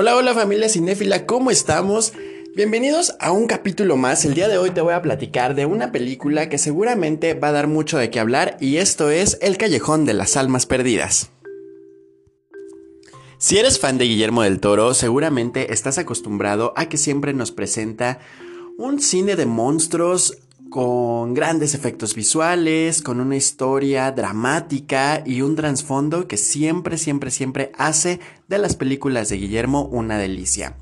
Hola, hola familia cinéfila, ¿cómo estamos? Bienvenidos a un capítulo más. El día de hoy te voy a platicar de una película que seguramente va a dar mucho de qué hablar y esto es El Callejón de las Almas Perdidas. Si eres fan de Guillermo del Toro, seguramente estás acostumbrado a que siempre nos presenta un cine de monstruos con grandes efectos visuales, con una historia dramática y un trasfondo que siempre, siempre, siempre hace de las películas de Guillermo una delicia.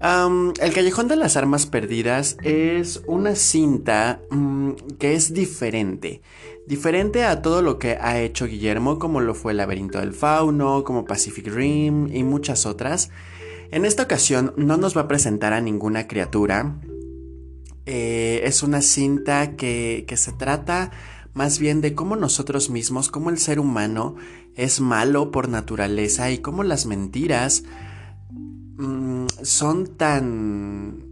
el Callejón de las Armas Perdidas es una cinta mm, que es diferente. Diferente a todo lo que ha hecho Guillermo, como lo fue El laberinto del fauno, como Pacific Rim y muchas otras. En esta ocasión no nos va a presentar a ninguna criatura, eh, es una cinta que, se trata más bien de cómo nosotros mismos, cómo el ser humano es malo por naturaleza y cómo las mentiras mm, son tan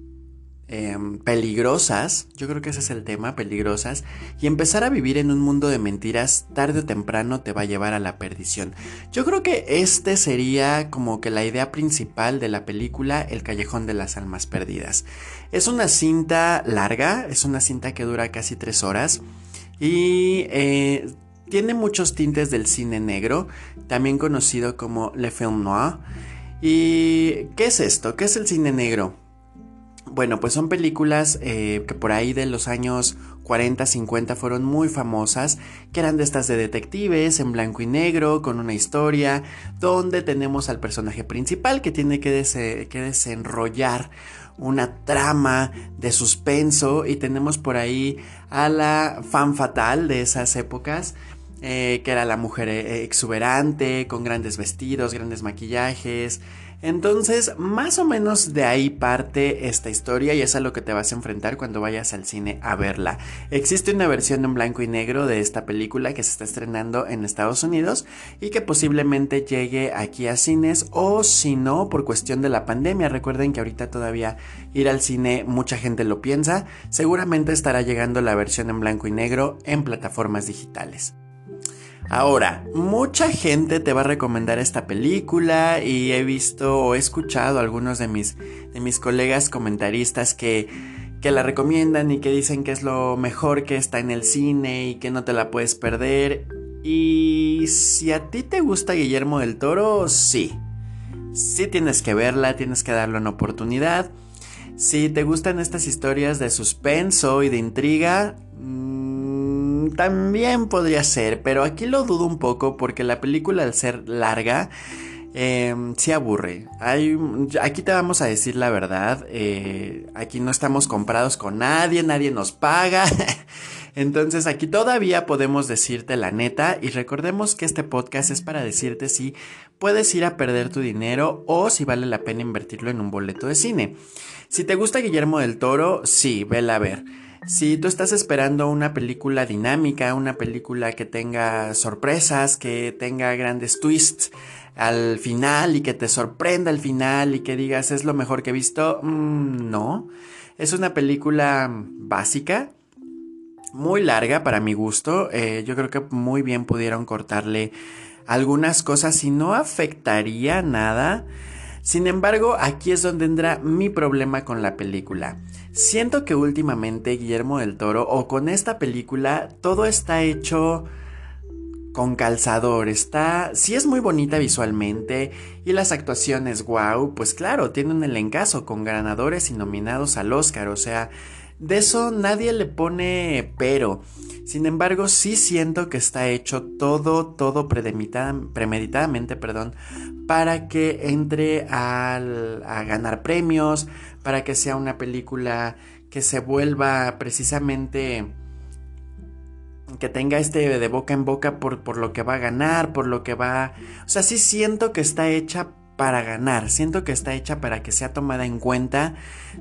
Em, peligrosas, yo creo que ese es el tema, peligrosas, y empezar a vivir en un mundo de mentiras tarde o temprano te va a llevar a la perdición. Yo creo que este sería como que la idea principal de la película El Callejón de las Almas Perdidas. Es una cinta larga, es una cinta que dura casi tres horas y eh, tiene muchos tintes del cine negro, también conocido como Le Film Noir. ¿Y qué es esto? ¿Qué es el cine negro? Bueno, pues son películas eh, que por ahí de los años 40, 50 fueron muy famosas, que eran de estas de detectives en blanco y negro, con una historia, donde tenemos al personaje principal que tiene que, desenrollar una trama de suspenso y tenemos por ahí a la fan fatal de esas épocas. Eh, que era la mujer eh, exuberante, con grandes vestidos, grandes maquillajes, entonces, más o menos de ahí parte esta historia y es a lo que te vas a enfrentar cuando vayas al cine a verla. Existe una versión en blanco y negro de esta película que se está estrenando en Estados Unidos y que posiblemente llegue aquí a cines o si no, por cuestión de la pandemia. Recuerden que ahorita todavía ir al cine mucha gente lo piensa. Seguramente estará llegando la versión en blanco y negro en plataformas digitales. Ahora, mucha gente te va a recomendar esta película y he visto o he escuchado a algunos de mis, de mis colegas comentaristas que, que la recomiendan y que dicen que es lo mejor que está en el cine y que no te la puedes perder. Y si a ti te gusta Guillermo del Toro, sí. Sí tienes que verla, tienes que darle una oportunidad. Si te gustan estas historias de suspenso y de intriga, también podría ser, pero aquí lo dudo un poco porque la película al ser larga eh, sí aburre. Aquí te vamos a decir la verdad. Eh, aquí no estamos comprados con nadie, nadie nos paga. Entonces aquí todavía podemos decirte la neta y recordemos que este podcast es para decirte si puedes ir a perder tu dinero o si vale la pena invertirlo en un boleto de cine. Si te gusta Guillermo del Toro, sí, vela a ver. Si tú estás esperando una película dinámica, una película que tenga sorpresas, que tenga grandes twists al final y que te sorprenda al final y que digas es lo mejor que he visto, mm, no. Es una película básica, muy larga para mi gusto. Eh, yo creo que muy bien pudieron cortarle algunas cosas y no afectaría nada. Sin embargo, aquí es donde entra mi problema con la película. Siento que últimamente Guillermo del Toro o con esta película todo está hecho con calzador, está, sí es muy bonita visualmente y las actuaciones, wow, pues claro, tiene un elencazo con ganadores y nominados al Oscar, o sea, de eso nadie le pone pero. Sin embargo, sí siento que está hecho todo, todo premeditadamente, perdón, para que entre a ganar premios, para que sea una película que se vuelva precisamente que tenga este de boca en boca por, por lo que va a ganar, por lo que va... O sea, sí siento que está hecha para ganar. Siento que está hecha para que sea tomada en cuenta.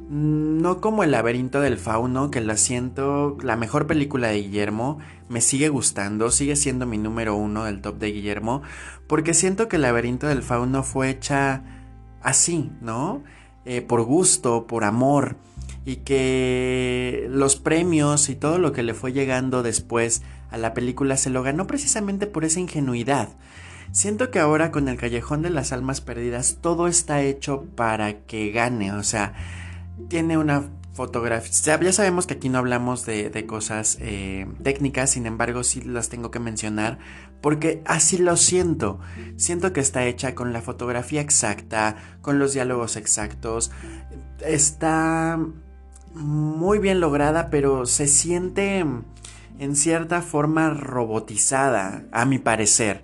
No como el laberinto del fauno, que la siento la mejor película de Guillermo. Me sigue gustando, sigue siendo mi número uno del top de Guillermo. Porque siento que el laberinto del fauno fue hecha así, ¿no? Eh, por gusto, por amor. Y que los premios y todo lo que le fue llegando después a la película se lo ganó precisamente por esa ingenuidad Siento que ahora con el Callejón de las Almas Perdidas todo está hecho para que gane, o sea, tiene una fotografía. Ya sabemos que aquí no hablamos de, cosas eh, técnicas, sin embargo sí las tengo que mencionar porque así lo siento. Siento que está hecha con la fotografía exacta, con los diálogos exactos. Está muy bien lograda, pero se siente en cierta forma robotizada, a mi parecer.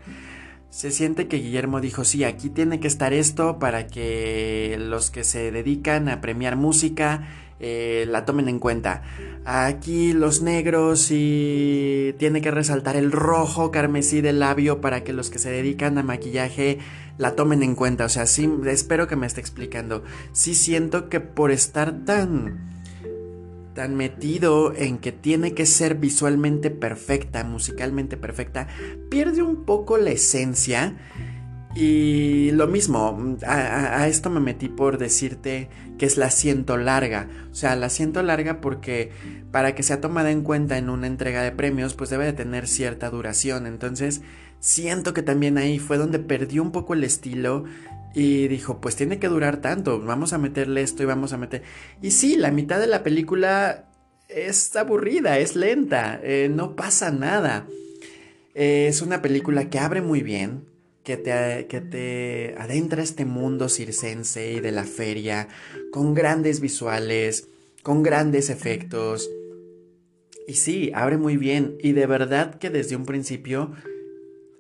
Se siente que Guillermo dijo, sí, aquí tiene que estar esto para que los que se dedican a premiar música eh, la tomen en cuenta. Aquí los negros y tiene que resaltar el rojo carmesí del labio para que los que se dedican a maquillaje la tomen en cuenta. O sea, sí, espero que me esté explicando. Sí siento que por estar tan tan metido en que tiene que ser visualmente perfecta, musicalmente perfecta, pierde un poco la esencia. Y lo mismo, a, esto me metí por decirte que es la siento larga. O sea, la siento larga porque para que sea tomada en cuenta en una entrega de premios, pues debe de tener cierta duración. Entonces, siento que también ahí fue donde perdió un poco el estilo y dijo, pues tiene que durar tanto, vamos a meterle esto y vamos a meter... Y sí, la mitad de la película es aburrida, es lenta, eh, no pasa nada. Eh, es una película que abre muy bien, que te, que te adentra este mundo circense y de la feria, con grandes visuales, con grandes efectos. Y sí, abre muy bien. Y de verdad que desde un principio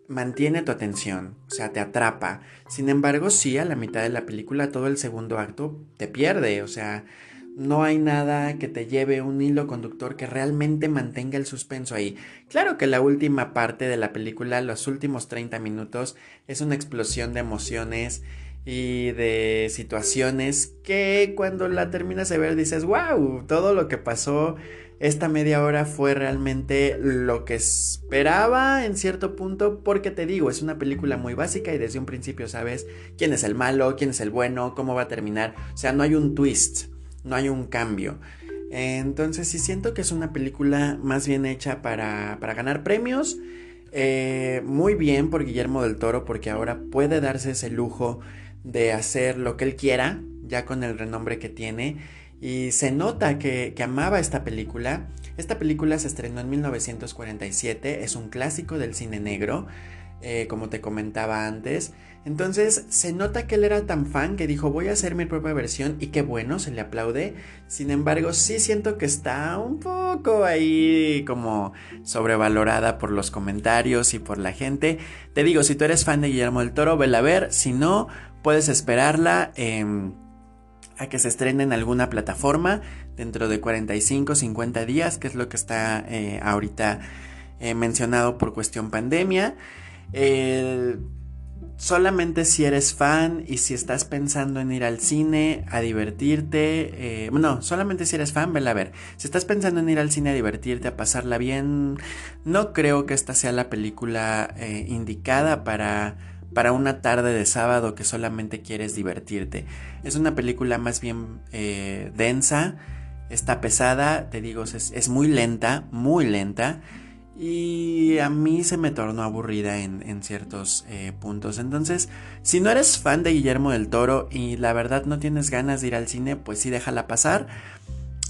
mantiene tu atención, o sea, te atrapa. Sin embargo, sí, a la mitad de la película, todo el segundo acto te pierde, o sea, no hay nada que te lleve un hilo conductor que realmente mantenga el suspenso ahí. Claro que la última parte de la película, los últimos 30 minutos, es una explosión de emociones y de situaciones que cuando la terminas de ver dices, wow, todo lo que pasó esta media hora fue realmente lo que esperaba en cierto punto, porque te digo, es una película muy básica y desde un principio sabes quién es el malo, quién es el bueno, cómo va a terminar. O sea, no hay un twist, no hay un cambio. Entonces sí siento que es una película más bien hecha para, para ganar premios. Eh, muy bien por Guillermo del Toro porque ahora puede darse ese lujo de hacer lo que él quiera, ya con el renombre que tiene. Y se nota que, amaba esta película. Esta película se estrenó en 1947, es un clásico del cine negro, eh, como te comentaba antes. Entonces se nota que él era tan fan que dijo voy a hacer mi propia versión y qué bueno, se le aplaude. Sin embargo, sí siento que está un poco ahí como sobrevalorada por los comentarios y por la gente. Te digo, si tú eres fan de Guillermo del Toro, vela a ver. Si no, puedes esperarla a que se estrene en alguna plataforma dentro de 45, 50 días, que es lo que está eh, ahorita eh, mencionado por cuestión pandemia. solamente si eres fan y si estás pensando en ir al cine a divertirte, eh, no, solamente si eres fan, vela a ver. Si estás pensando en ir al cine a divertirte, a pasarla bien, no creo que esta sea la película indicada para para una tarde de sábado que solamente quieres divertirte. Es una película más bien eh, densa, está pesada, te digo, es, muy lenta, muy lenta. Y a mí se me tornó aburrida en, ciertos eh, puntos. Entonces, si no eres fan de Guillermo del Toro y la verdad no tienes ganas de ir al cine, pues sí déjala pasar.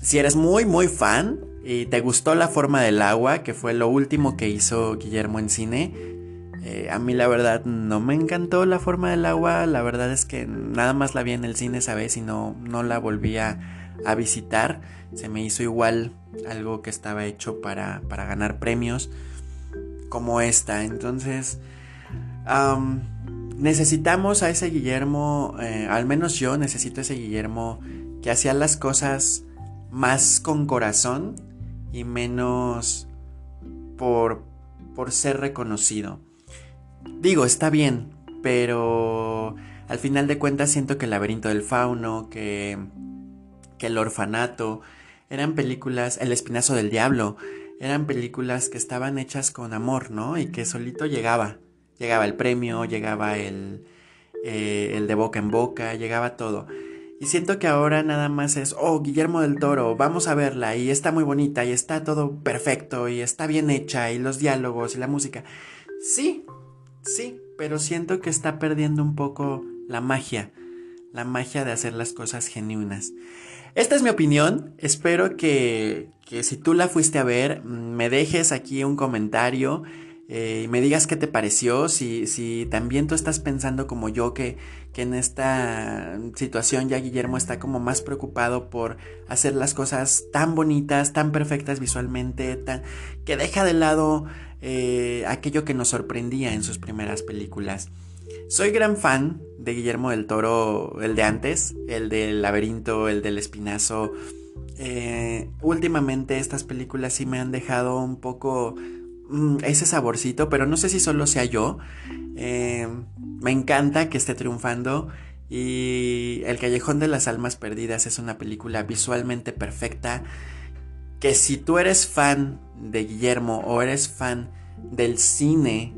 Si eres muy, muy fan y te gustó La forma del agua, que fue lo último que hizo Guillermo en cine, eh, a mí la verdad no me encantó la forma del agua, la verdad es que nada más la vi en el cine esa vez y no, no la volví a, visitar. Se me hizo igual algo que estaba hecho para, para ganar premios como esta. Entonces, necesitamos a ese Guillermo, eh, al menos yo necesito a ese Guillermo que hacía las cosas más con corazón y menos por, por ser reconocido. Digo, está bien, pero al final de cuentas siento que El laberinto del fauno, que, que El orfanato, eran películas, El espinazo del diablo, eran películas que estaban hechas con amor, ¿no? Y que solito llegaba. Llegaba el premio, llegaba el, eh, el de boca en boca, llegaba todo. Y siento que ahora nada más es, oh, Guillermo del Toro, vamos a verla y está muy bonita y está todo perfecto y está bien hecha y los diálogos y la música. Sí, Sí, pero siento que está perdiendo un poco la magia, la magia de hacer las cosas genuinas. Esta es mi opinión, espero que, que si tú la fuiste a ver, me dejes aquí un comentario eh, y me digas qué te pareció, si, si también tú estás pensando como yo que, que en esta situación ya Guillermo está como más preocupado por hacer las cosas tan bonitas, tan perfectas visualmente, tan, que deja de lado eh, aquello que nos sorprendía en sus primeras películas. Soy gran fan de Guillermo del Toro, el de antes, el del laberinto, el del espinazo. Eh, últimamente estas películas sí me han dejado un poco ese saborcito, pero no sé si solo sea yo. Eh, me encanta que esté triunfando. Y El Callejón de las Almas Perdidas es una película visualmente perfecta. Que si tú eres fan de Guillermo o eres fan del cine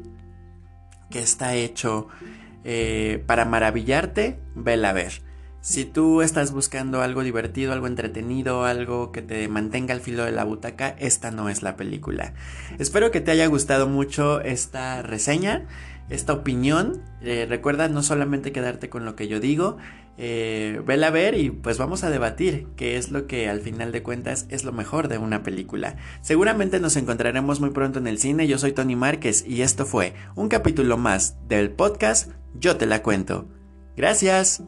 que está hecho eh, para maravillarte, vela a ver. Si tú estás buscando algo divertido, algo entretenido, algo que te mantenga al filo de la butaca, esta no es la película. Espero que te haya gustado mucho esta reseña, esta opinión. Eh, recuerda no solamente quedarte con lo que yo digo, eh, vela a ver y pues vamos a debatir qué es lo que al final de cuentas es lo mejor de una película. Seguramente nos encontraremos muy pronto en el cine. Yo soy Tony Márquez y esto fue un capítulo más del podcast Yo te la cuento. Gracias.